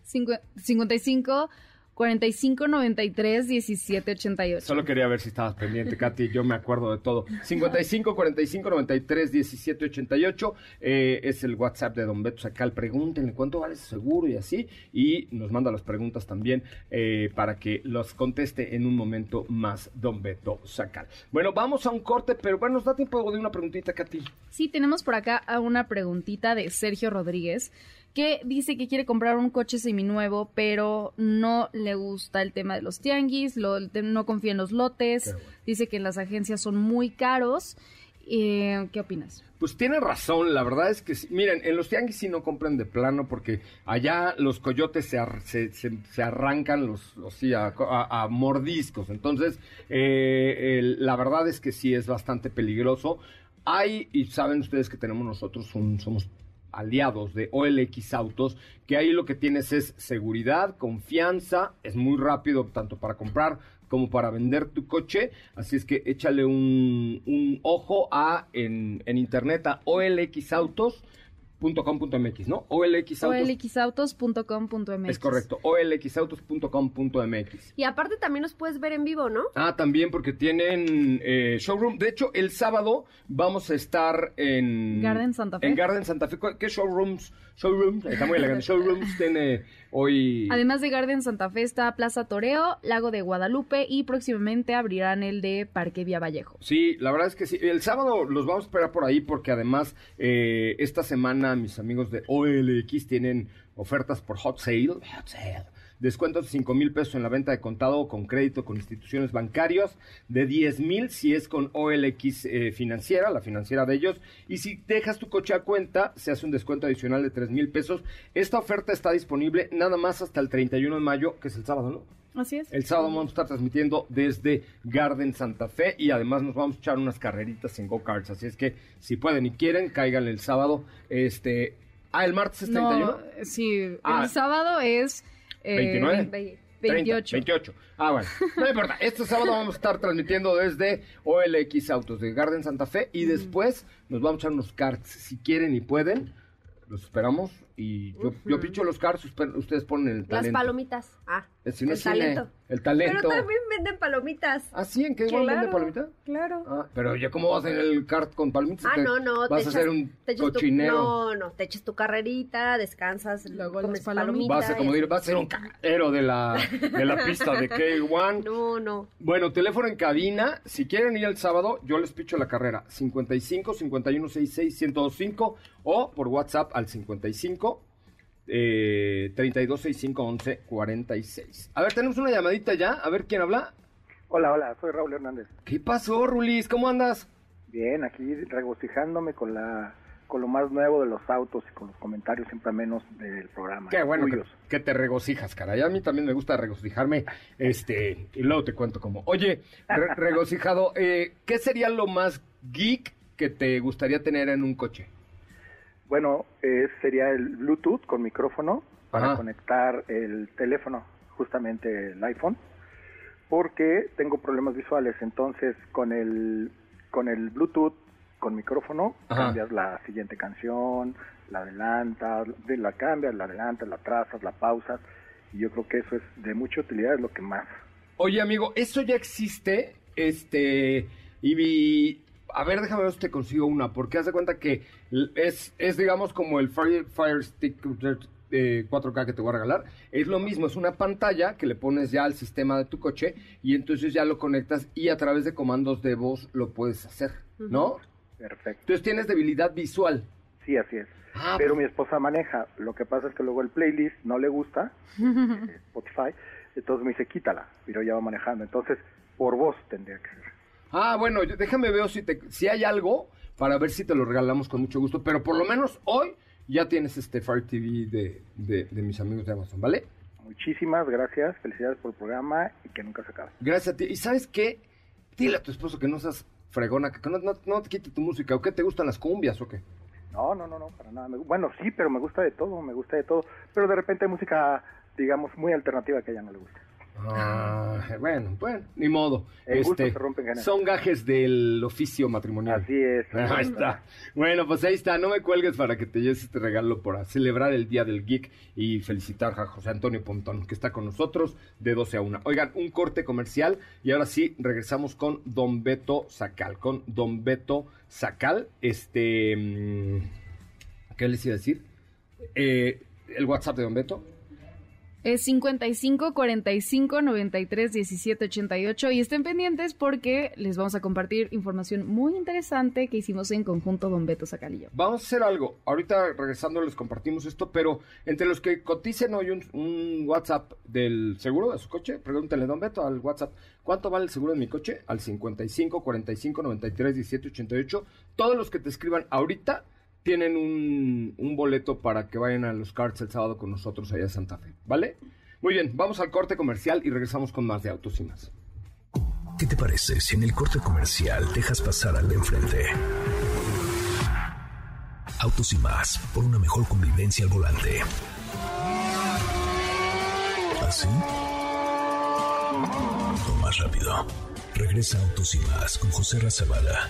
Cincu- 55 45 93 17 88. Solo quería ver si estabas pendiente, Katy. Yo me acuerdo de todo. 55 45 93 17 88 eh, es el WhatsApp de Don Beto Sacal. Pregúntenle cuánto vale su seguro y así. Y nos manda las preguntas también eh, para que los conteste en un momento más Don Beto Sacal. Bueno, vamos a un corte, pero bueno, nos da tiempo de una preguntita, Katy. Sí, tenemos por acá a una preguntita de Sergio Rodríguez que dice que quiere comprar un coche seminuevo, pero no le gusta el tema de los tianguis, lo- no confía en los lotes, dice que las agencias son muy caros. Eh, ¿Qué opinas? Pues tiene razón, la verdad es que, miren, en los tianguis sí no compran de plano porque allá los coyotes se, ar- se, se- se arrancan los, los- sí, a, a- a mordiscos. Entonces, eh, el- la verdad es que sí es bastante peligroso. Hay, y saben ustedes que tenemos nosotros un, somos aliados de OLX Autos, que ahí lo que tienes es seguridad, confianza, es muy rápido tanto para comprar como para vender tu coche, así es que échale un, ojo a en, en internet a OLX Autos .com.mx, ¿no? OLXautos. OLXautos.com.mx. Es correcto, olxautos.com.mx. Y aparte también los puedes ver en vivo, ¿no? Ah, también porque tienen eh, showroom. De hecho, el sábado vamos a estar en... Garden Santa Fe. En Garden Santa Fe. ¿Qué showrooms? Showrooms, está muy elegante. showrooms tiene hoy... Además de Garden Santa Fe está Plaza Toreo, Lago de Guadalupe y próximamente abrirán el de Parque Vía Vallejo. Sí, la verdad es que sí. El sábado los vamos a esperar por ahí porque además eh, esta semana mis amigos de OLX tienen ofertas por Hot Sale. Hot Sale. Descuentos de 5 mil pesos en la venta de contado o con crédito con instituciones bancarias, de 10 mil si es con OLX eh, financiera, la financiera de ellos, y si dejas tu coche a cuenta, se hace un descuento adicional de 3 mil pesos. Esta oferta está disponible nada más hasta el 31 de mayo, que es el sábado, ¿no? Así es. El sábado vamos a estar transmitiendo desde Garden Santa Fe y además nos vamos a echar unas carreritas en go-karts. Así es que si pueden y quieren, caigan el sábado. Este, ah, el martes es 31. No, sí, Ah. el sábado es... eh, 29. ve- 30, 28. 28. Ah, bueno. No importa. Este sábado vamos a estar transmitiendo desde OLX Autos de Garden Santa Fe y después nos vamos a echar unos karts. Si quieren y pueden, los esperamos. Y yo, yo picho los uspe- ustedes ponen el Las talento. palomitas. Ah, Eh, si no el cine, talento. el talento. Pero también venden palomitas. ¿Ah, sí? ¿En qué igual vende palomita? Claro. Ah, pero ya cómo vas en el kart con palomitas. Ah, Te- no, no. Vas te a echas- hacer un te echas tu- cochinero. no, no. Te echas tu carrerita, descansas, Luego comes las palomitas. palomitas. Vas a, como y- dir, vas a ser un carrero de la, de la pista de K1. No, no. Bueno, teléfono en cabina. Si quieren ir el sábado, yo les picho la carrera. 55 51 66 1025 o por WhatsApp al 55 eh, 32 65 11 46. A ver, tenemos una llamadita ya. A ver quién habla. Hola, hola, soy Raúl Hernández. ¿Qué pasó, Rulis? ¿Cómo andas? Bien, aquí regocijándome con la con lo más nuevo de los autos y con los comentarios siempre menos del programa. Qué bueno que, te regocijas, caray. A mí también me gusta regocijarme, este, y luego te cuento cómo. Oye, re- regocijado, eh, ¿qué sería lo más geek que te gustaría tener en un coche? Bueno, eh, sería el Bluetooth con micrófono para Ajá. conectar el teléfono, justamente el iPhone, porque tengo problemas visuales, entonces con el con el Bluetooth con micrófono Ajá. cambias la siguiente canción, la adelantas, de- la cambias, la adelantas, la trazas, la pausas, y yo creo que eso es de mucha utilidad, es lo que más Oye, amigo, eso ya existe, este, y a ver, déjame ver si te consigo una, porque haz de cuenta que es, es digamos, como el Fire, Fire Stick eh, 4K que te voy a regalar. Es lo mismo, es una pantalla que le pones ya al sistema de tu coche y entonces ya lo conectas y a través de comandos de voz lo puedes hacer, ¿no? perfecto. Entonces tienes debilidad visual. Sí, así es. Ah, Pero pues- mi esposa maneja. Lo que pasa es que luego el playlist no le gusta, eh, Spotify, entonces me dice quítala, pero ya va manejando. Entonces, por voz tendría que ser. Ah, bueno, yo- déjame ver si, te, si hay algo para ver si te lo regalamos con mucho gusto. Pero por lo menos hoy ya tienes este Fire TV de, de, de mis amigos de Amazon, ¿vale? Muchísimas gracias, felicidades por el programa y que nunca se acabe. Gracias a ti. ¿Y sabes qué? Dile a tu esposo que no seas fregona, que no, no, no te quite tu música. ¿O qué te gustan las cumbias o qué? No, no, no, no, para nada. Me- bueno, sí, pero me gusta de todo, me gusta de todo. Pero de repente hay música, digamos, muy alternativa que a ella no le gusta. Ah, bueno, bueno, ni modo. El gusto Este, se son gajes del oficio matrimonial. Así es. Ahí está. Bueno, pues ahí está. No me cuelgues para que te lleves este regalo para celebrar el Día del Geek y felicitar a José Antonio Pontón, que está con nosotros de 12 a 1. Oigan, un corte comercial y ahora sí regresamos con Don Beto Sacal. Con Don Beto Sacal. Este. mm, ¿Qué les iba a decir? Eh, el WhatsApp de Don Beto. Es 55 45 93 17 88 y estén pendientes porque les vamos a compartir información muy interesante que hicimos en conjunto Don Beto Sacalillo. Vamos a hacer algo. Ahorita regresando les compartimos esto, pero entre los que coticen hoy un, WhatsApp del seguro de su coche, pregúntenle, don Beto, al WhatsApp, ¿cuánto vale el seguro de mi coche? Al 55 45 93 17 88. Todos los que te escriban ahorita tienen un, un boleto para que vayan a los carts el sábado con nosotros allá a Santa Fe, ¿vale? Muy bien, vamos al corte comercial y regresamos con más de autos y más. ¿Qué te parece si en el corte comercial dejas pasar al de enfrente? Autos y más, por una mejor convivencia al volante. ¿Así? O más rápido. Regresa Autos y más con José Razabala.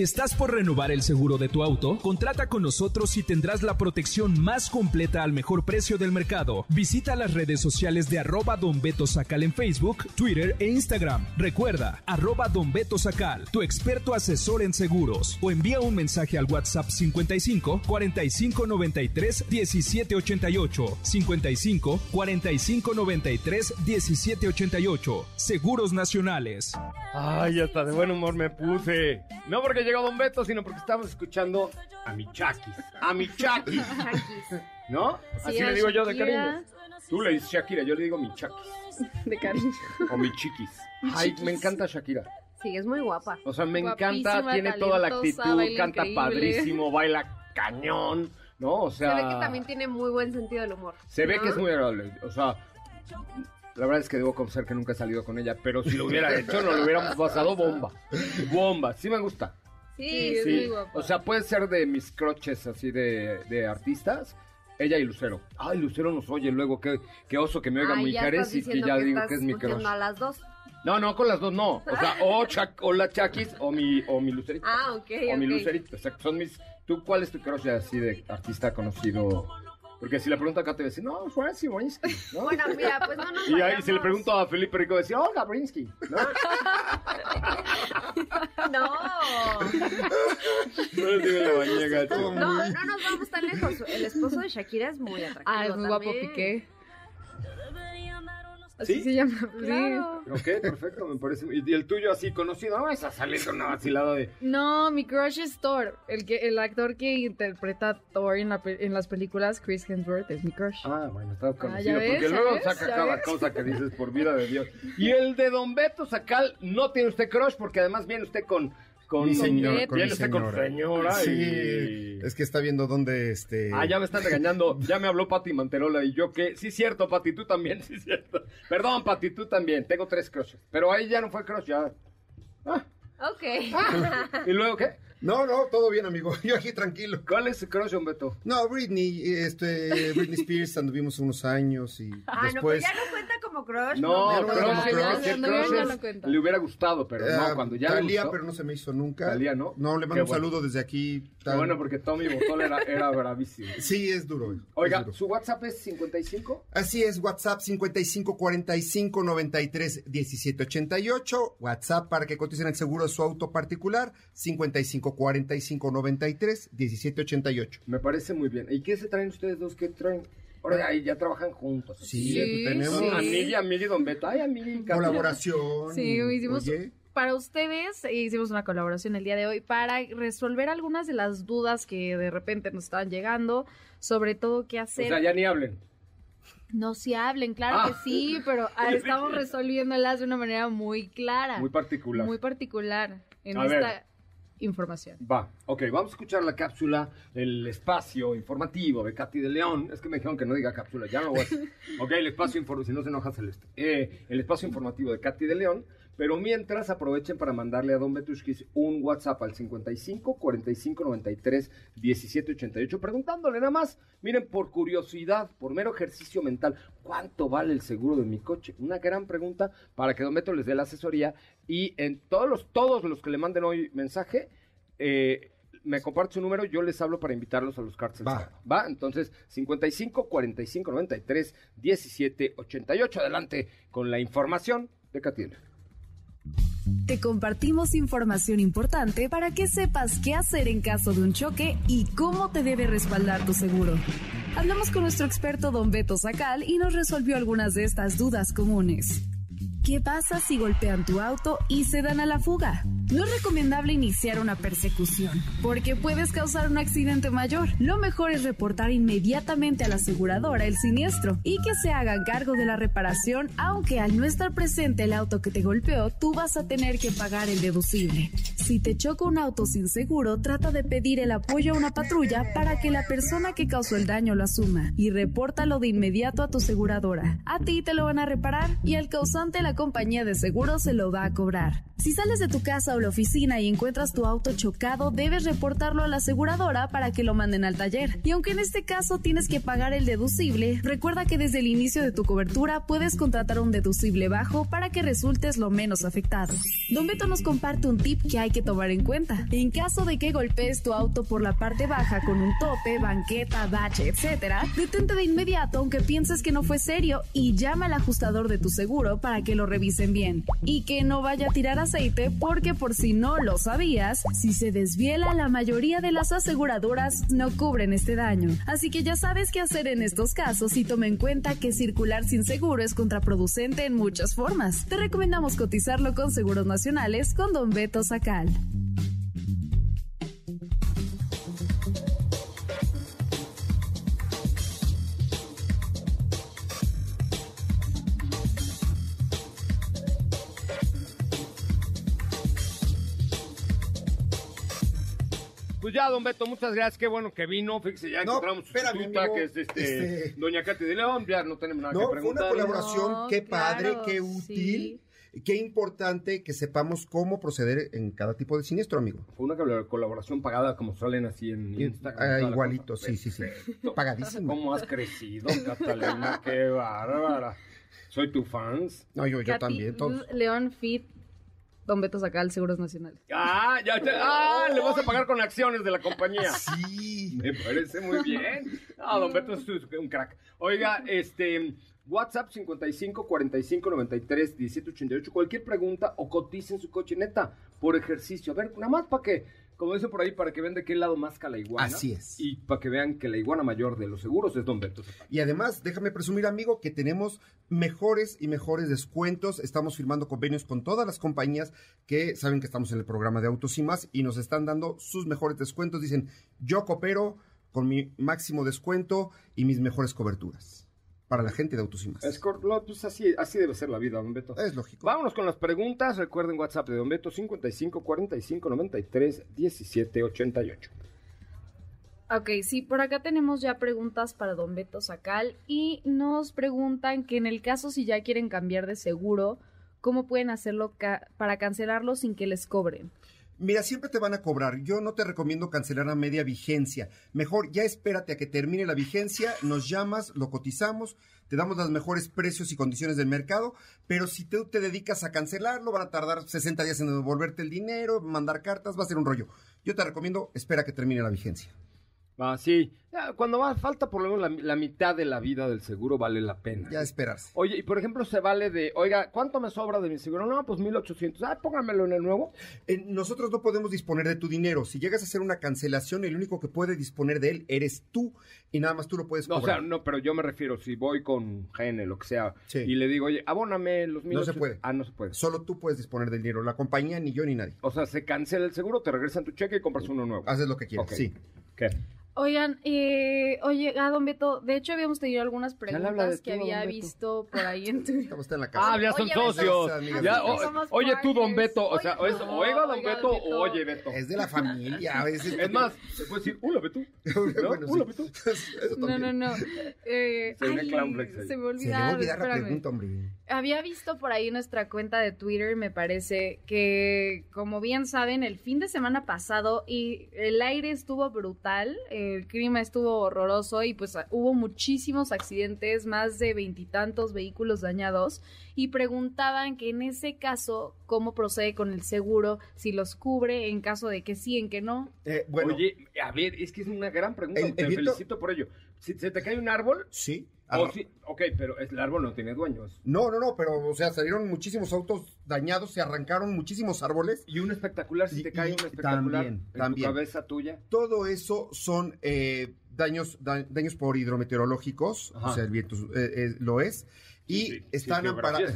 ¿Estás por renovar el seguro de tu auto? Contrata con nosotros y tendrás la protección más completa al mejor precio del mercado. Visita las redes sociales de arroba Don Beto Sacal en Facebook, Twitter e Instagram. Recuerda, arroba Don Beto Sacal, tu experto asesor en seguros. O envía un mensaje al WhatsApp 55 45 93 17 88. 55 45 93 17 88. Seguros Nacionales. Ay, hasta de buen humor me puse. No porque llegó Don Beto, sino porque estamos escuchando a mi Chakis. A mi Chakis. ¿No? Así Sí, le digo yo de cariño. Tú le dices Shakira, yo le digo mi Chakis. De cariño. O mi Chiquis. Ay, me encanta Shakira. Sí, es muy guapa. O sea, me Guapísima, encanta, tiene toda la actitud, baila canta increíble. padrísimo, baila cañón, ¿no? O sea, Se ve que también tiene muy buen sentido del humor. se ve que es muy agradable. O sea, la verdad es que debo confesar que nunca he salido con ella, pero si lo hubiera hecho, no lo hubiéramos pasado bomba. Bomba, sí me gusta. Sí, es Sí, muy guapa. o sea, puede ser de mis croches así de, de artistas. Ella y Lucero. Ay, Lucero nos oye luego. Qué, qué oso que me oiga Ay, ya estás y que diciendo ya que digo estás que es mi escuchando crush. a las dos. No, no, con las dos no. O sea, o, o la Chakis o mi, o mi Lucerito. Ah, ok, O mi ok. Lucerito. Exacto, son mis... ¿Tú cuál es tu crush así de artista conocido? Porque si le pregunto acá te decir, no, Francie Brinsky, ¿no? Bueno, mira, pues no nos y ahí si le pregunto a Felipe Rico, decir, Olga Brinsky, ¿no? No. No le digo la bañía, gacho. No, no nos vamos tan lejos. El esposo de Shakira es muy atractivo. Ah, es muy guapo también. Piqué. ¿Sí? Así se llama. sí. Ok, perfecto, me parece. ¿Y el tuyo así conocido? No, esa saliendo una vacilada de... No, mi crush es Thor. El, que, el actor que interpreta a Thor en, la en las películas, Chris Hemsworth, es mi crush. Ah, bueno, está ya conocido. ves, porque luego ves, saca cada ves. cosa que dices, por vida de Dios. Y el de Don Beto Sacal, no tiene usted crush, porque además viene usted con... con Mi señora, con mi con señora. señora Sí, y... es que está viendo dónde este. Ah, ya me están regañando. Ya me habló Pati Manterola y yo que... Sí, cierto, Pati, tú también, sí, cierto. Perdón, Pati, tú también. Tengo tres crushes. Pero ahí ya no fue crush, ya... Ah, Ok. ¿Y luego qué? No, no, todo bien, amigo. Yo aquí tranquilo. ¿Cuál es su crush, Don Beto? No, Britney, este, Britney Spears, anduvimos unos años y Ah, no, después. pues ya no cuenta como crush. No, no, no, crush, no, no, no, crush no, no cuenta. le hubiera gustado, pero eh, no, cuando ya le Talía, gustó. pero no se me hizo nunca. Talía, ¿no? No, le Qué mando un bueno. saludo desde aquí. Qué bueno, porque Tommy Botol era, era bravísimo. Sí, es duro. es Oiga, duro. ¿su WhatsApp es 55? Así es, WhatsApp 55 45 93 17 88. WhatsApp para que coticen el seguro su auto particular 55 45 93 17 88. Me parece muy bien. ¿Y qué se traen ustedes dos? ¿Qué traen? Ahora ahí ya trabajan juntos. Sí, Sí, tenemos sí. Amigi, Amigi, Don Beto. Ay, Amigi. Katia. colaboración. Sí, hicimos oye, para ustedes eh, hicimos una colaboración el día de hoy para resolver algunas de las dudas que de repente nos estaban llegando, sobre todo qué O hacer. sea, ya ni hablen. No se hablen, claro Ah. que sí, pero ah, estamos resolviéndolas de una manera muy clara, Muy particular. muy particular en A esta ver. información. Va, ok, vamos a escuchar la cápsula, el espacio informativo de Katy de León. Es que me dijeron que no diga cápsula, ya no lo voy a hacer. Ok, el espacio informativo, si no se enoja Celeste. Eh, el espacio informativo de Katy de León. Pero mientras aprovechen para mandarle a Don Betushkis un WhatsApp al 55 45 93 17 88 preguntándole nada más, miren, por curiosidad, por mero ejercicio mental, ¿cuánto vale el seguro de mi coche? Una gran pregunta para que Don Beto les dé la asesoría y en todos los, todos los que le manden hoy mensaje, eh, me comparte su número, yo les hablo para invitarlos a los cartas. Va. Va, entonces 55 45 93 17 88. Adelante con la información de Catiel. Te compartimos información importante para que sepas qué hacer en caso de un choque y cómo te debe respaldar tu seguro. Hablamos con nuestro experto Don Beto Sacal y nos resolvió algunas de estas dudas comunes. ¿Qué pasa si golpean tu auto y se dan a la fuga? No es recomendable iniciar una persecución, porque puedes causar un accidente mayor. Lo mejor es reportar inmediatamente a la aseguradora el siniestro y que se hagan cargo de la reparación, aunque al no estar presente el auto que te golpeó, tú vas a tener que pagar el deducible. Si te choca un auto sin seguro, trata de pedir el apoyo a una patrulla para que la persona que causó el daño lo asuma y repórtalo de inmediato a tu aseguradora. A ti te lo van a reparar y al causante compañía de seguro se lo va a cobrar. Si sales de tu casa o la oficina y encuentras tu auto chocado, debes reportarlo a la aseguradora para que lo manden al taller. Y aunque en este caso tienes que pagar el deducible, recuerda que desde el inicio de tu cobertura puedes contratar un deducible bajo para que resultes lo menos afectado. Don Beto nos comparte un tip que hay que tomar en cuenta. En caso de que golpees tu auto por la parte baja con un tope, banqueta, bache, etc., detente de inmediato aunque pienses que no fue serio y llama al ajustador de tu seguro para que lo revisen bien. Y que no vaya a tirar aceite porque por si no lo sabías, si se desviela la mayoría de las aseguradoras no cubren este daño. Así que ya sabes qué hacer en estos casos y toma en cuenta que circular sin seguro es contraproducente en muchas formas. Te recomendamos cotizarlo con Seguros Nacionales con Don Beto Sacal. Pues ya, don Beto, muchas gracias. Qué bueno que vino. Fíjese, ya No, encontramos su espérame, sustituta, amigo. que es este, Este- Doña Katy de León. Ya no tenemos nada No, que fue una preguntar. colaboración, No, qué padre, qué útil, qué importante que sepamos cómo proceder en cada tipo de siniestro, amigo. Fue una col- colaboración pagada como salen así en Instagram. Ah, igualito, sí, sí, sí. Pagadísimo. ¿Cómo has crecido, Catalina? Qué bárbara. Soy tu fans. No, yo, yo Katy, también, todos. León Fit, Don Beto Sacal, Seguros Nacionales. Ah, ya, ya. Ah, le vas a pagar con acciones de la compañía. Sí. Me parece muy bien. Ah, don Beto es un crack. Oiga, este, WhatsApp 55 45 93 17 88. Cualquier pregunta o coticen su coche neta por ejercicio. A ver, nada más para que, como dicen por ahí, para que vean de qué lado más la iguana. Así es. Y para que vean que la iguana mayor de los seguros es don Beto. Y además, déjame presumir, amigo, que tenemos mejores y mejores descuentos. Estamos firmando convenios con todas las compañías que saben que estamos en el programa de Autos y más y nos están dando sus mejores descuentos. Dicen, yo coopero con mi máximo descuento y mis mejores coberturas para la gente de Autos y más. Es pues así, así debe ser la vida, don Beto. Es lógico. Vámonos con las preguntas. Recuerden WhatsApp de Don Beto 55 45 93 17 88. Ok, sí, por acá tenemos ya preguntas para Don Beto Sacal y nos preguntan que en el caso si ya quieren cambiar de seguro, ¿cómo pueden hacerlo ca- para cancelarlo sin que les cobren? Mira, siempre te van a cobrar. Yo no te recomiendo cancelar a media vigencia. Mejor ya espérate a que termine la vigencia, nos llamas, lo cotizamos, te damos los mejores precios y condiciones del mercado, pero si tú te dedicas a cancelarlo, van a tardar 60 días en devolverte el dinero, mandar cartas, va a ser un rollo. Yo te recomiendo, espera que termine la vigencia. Ah, sí. Ya, cuando va, falta por lo menos la, la mitad de la vida del seguro, vale la pena. Ya esperarse. Oye, y por ejemplo, se vale de, oiga, ¿cuánto me sobra de mi seguro? No, pues 1800. Ah, póngamelo en el nuevo. Eh, nosotros no podemos disponer de tu dinero. Si llegas a hacer una cancelación, el único que puede disponer de él eres tú y nada más tú lo puedes No, o cobrar. sea, no, pero yo me refiero, si voy con GN, lo que sea, Sí. y le digo, oye, abóname los No 1800. se puede. Ah, no se puede. Solo tú puedes disponer del dinero. La compañía, ni yo, ni nadie. O sea, se cancela el seguro, te regresan tu cheque y compras uno nuevo. Haces lo que quieras, sí. ¿Qué? Oigan, eh, oye, ah, Don Beto, de hecho habíamos tenido algunas preguntas que tú, había visto por ahí en Twitter. Estamos en la casa. Ah, ya son Oye, socios. Beto. Ya, o- oye, tú, don. Beto. O sea, es, no, oiga, don oiga, Beto, Beto. o oye, Beto. Es de la familia. Es, Es más, se puede decir, hola, Beto. ¿No? bueno, Hola, sí. Beto. Eso No, no, no. Eh, Se ay, se me Se olvidaba. a olvidar la pregunta, hombre. Había visto por ahí nuestra cuenta de Twitter, me parece, que como bien saben, el fin de semana pasado y el aire estuvo brutal, el clima estuvo horroroso y pues hubo muchísimos accidentes, más de veintitantos vehículos dañados y preguntaban que en ese caso, ¿cómo procede con el seguro? Si los cubre en caso de que sí, en que no. Eh, bueno, Oye, a ver, es que es una gran pregunta. El- Te viento- felicito por ello. Si se te cae un árbol, sí. Ah, sí, ok, pero el árbol no tiene dueños. No, no, no, pero, o sea, salieron muchísimos autos dañados, se arrancaron muchísimos árboles. Y un espectacular, si Y- te cae y un espectacular también, en también. tu cabeza tuya. Todo eso son eh, daños, da- daños por hidrometeorológicos, Ajá. o sea, el viento eh, eh, lo es. y Sí, están sí, amparados.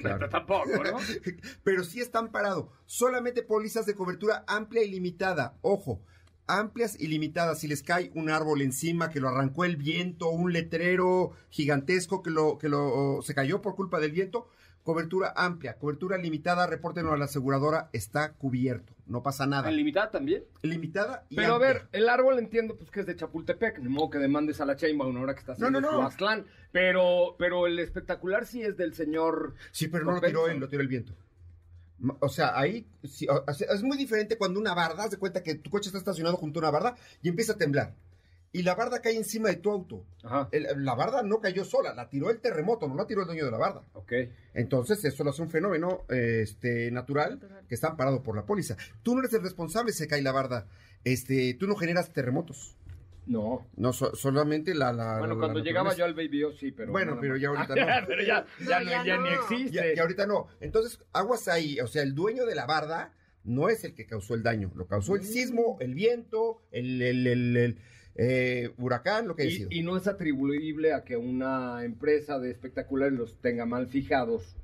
Claro. Tampoco, ¿no? Pero sí están parados. Solamente pólizas de cobertura amplia y limitada. Ojo, amplias y limitadas. Si les cae un árbol encima que lo arrancó el viento, un letrero gigantesco que lo que lo se cayó por culpa del viento, cobertura amplia, cobertura limitada, repórtenlo a la aseguradora, está cubierto, no pasa nada. ¿En limitada también? Limitada y Pero a ver, el árbol entiendo pues que es de Chapultepec, ni modo que demandes a la Chainbaum ahora que está No, haciendo no, su no. Aztlán, pero, pero el espectacular sí es del señor... Sí, pero no lo tiró él, lo tiró el viento. O sea, ahí sí, o- o sea, es muy diferente cuando una barda, haz de cuenta que tu coche está estacionado junto a una barda y empieza a temblar. Y la barda cae encima de tu auto. Ajá. El- la barda no cayó sola, la tiró el terremoto, no la tiró el dueño de la barda. Ok. Entonces, eso lo hace un fenómeno eh, este, natural, que está amparado por la póliza. Tú no eres el responsable si se cae la barda. Este, tú no generas terremotos. No. No, so- solamente la, la Bueno, la cuando llegaba yo al Baby O, sí, pero... Bueno, pero ya ahorita Ah, no. pero ya, ya, No, no- ya ya ni existe. Ya, y ahorita no. Entonces, aguas ahí. O sea, el dueño de la barda no es el que causó el daño. Lo causó el sismo, el viento, el, el- el- el, eh, huracán, lo que Y, sido. y no es atribuible a que una empresa de espectaculares los tenga mal fijados.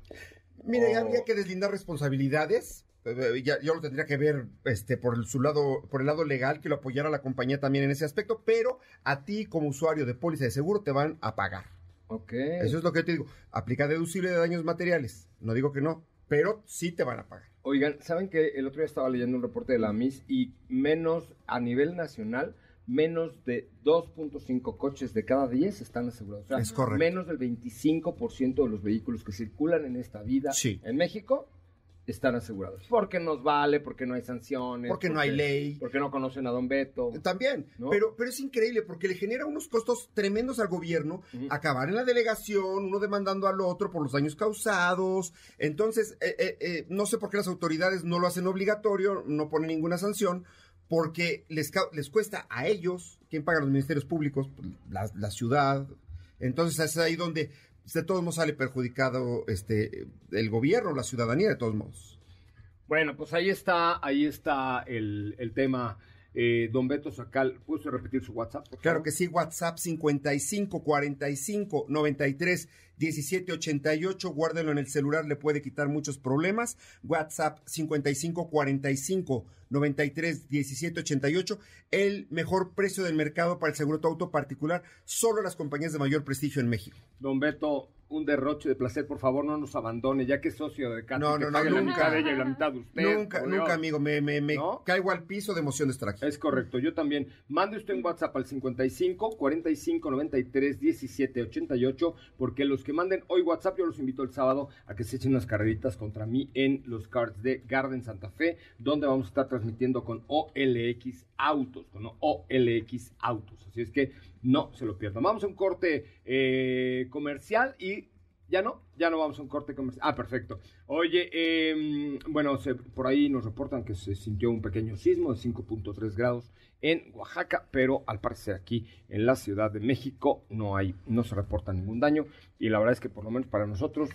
Mira, ya o- habría que deslindar responsabilidades. Eh, Ya, yo lo tendría que ver este, por el, su lado, por el lado legal, que lo apoyara la compañía también en ese aspecto, pero a ti como usuario de póliza de seguro te van a pagar. Ok. Eso es lo que yo te digo. Aplica deducible de daños materiales. No digo que no, pero sí te van a pagar. Oigan, ¿saben que el otro día estaba leyendo un reporte de la MIS y menos a nivel nacional, menos de 2.5 coches de cada 10 están asegurados? O sea, Es correcto. menos del 25% de los vehículos que circulan en esta vida Sí. en México están asegurados. Porque nos vale, porque no hay sanciones. Porque no hay ley. Porque no conocen a Don Beto. También, ¿No? pero, pero es increíble porque le genera unos costos tremendos al gobierno, acabar en la delegación, uno demandando al otro por los daños causados. Entonces, eh, eh, eh, no sé por qué las autoridades no lo hacen obligatorio, no ponen ninguna sanción, porque les, les cuesta a ellos, ¿quién paga los ministerios públicos? Pues, La, la ciudad. Entonces es ahí donde de todos modos sale perjudicado este el gobierno, la ciudadanía de todos modos. Bueno, pues ahí está, ahí está el, el tema. Eh, don Beto Sacal, ¿puedes repetir su WhatsApp? Claro que sí, WhatsApp 55 45 93 17 88. Guárdenlo en el celular, le puede quitar muchos problemas. WhatsApp 55 45 93 17 88. El mejor precio del mercado para el seguro de auto particular, solo las compañías de mayor prestigio en México. Don Beto, un derroche de placer, por favor, no nos abandone, ya que es socio de Katy, No, que no, no, la nunca. mitad de ella y la mitad de usted. nunca, Dios. nunca, amigo, me, me, me ¿No? caigo al piso de emoción de estar aquí. Es correcto, yo también. Mande usted un WhatsApp al 55 45 93 17 88, porque los que manden hoy WhatsApp, yo los invito el sábado a que se echen unas carreritas contra mí en los cards de Garden Santa Fe, donde vamos a estar transmitiendo con OLX Autos, con OLX Autos. Así es que no se lo pierdan. Vamos a un corte eh, comercial y ya no, ya no vamos a un corte comercial. Ah, perfecto. Oye, eh, bueno, se- por ahí nos reportan que se sintió un pequeño sismo de 5.3 grados en Oaxaca, pero al parecer aquí en la Ciudad de México no hay, no se reporta ningún daño y la verdad es que por lo menos para nosotros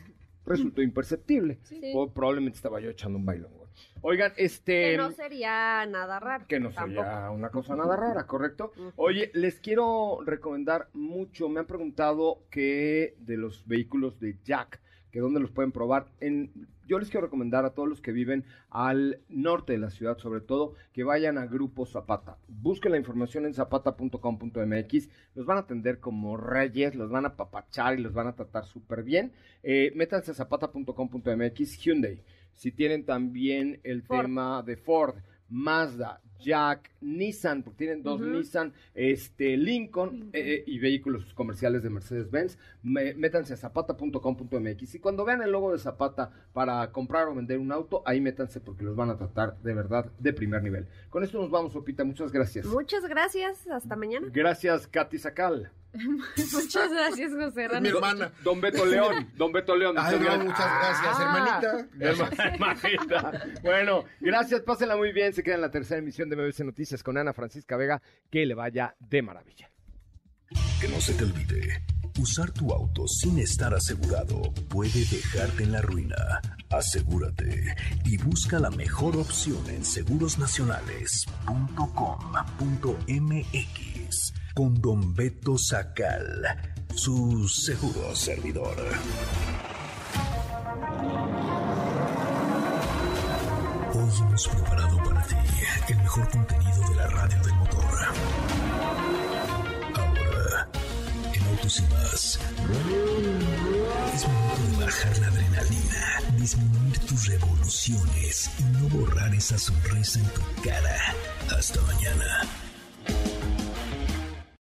resultó imperceptible. Sí. O probablemente estaba yo echando un bailongo. Oigan, este Que no sería nada raro. que no tampoco. sería una cosa nada rara, ¿correcto? Oye, les quiero recomendar mucho. Me han preguntado que de los vehículos de Jack, que dónde los pueden probar. En, yo les quiero recomendar a todos los que viven al norte de la ciudad, sobre todo, que vayan a Grupo Zapata. Busquen la información en zapata.com.mx. Los van a atender como reyes, los van a papachar y los van a tratar súper bien. Eh, métanse a zapata.com.mx, Hyundai. Si tienen también el Ford. tema de Ford, Mazda, Jack, Nissan, porque tienen dos. Nissan, este, Lincoln eh, eh, y vehículos comerciales de Mercedes-Benz, me- métanse a zapata.com.mx y cuando vean el logo de Zapata para comprar o vender un auto, ahí métanse porque los van a tratar de verdad de primer nivel. Con esto nos vamos, Opita, muchas gracias. Muchas gracias. Hasta mañana. Gracias, Katy Sacal. Muchas gracias, José Rana. mi hermana. Don Beto León, Don Beto León. Ay, muchas no, muchas gracias, Ah, hermanita. Herma- hermanita. Bueno, gracias, pásenla muy bien. Se queda en la tercera emisión de MBC Noticias con Ana Francisca Vega. Que le vaya de maravilla. Que no se te olvide, usar tu auto sin estar asegurado puede dejarte en la ruina. Asegúrate y busca la mejor opción en segurosnacionales.com.mx con Don Beto Sacal, su seguro servidor. Hoy hemos preparado para ti el mejor contenido de la radio del motor. Ahora, en Autos y más, es momento de bajar la adrenalina, disminuir tus revoluciones y no borrar esa sonrisa en tu cara. Hasta mañana.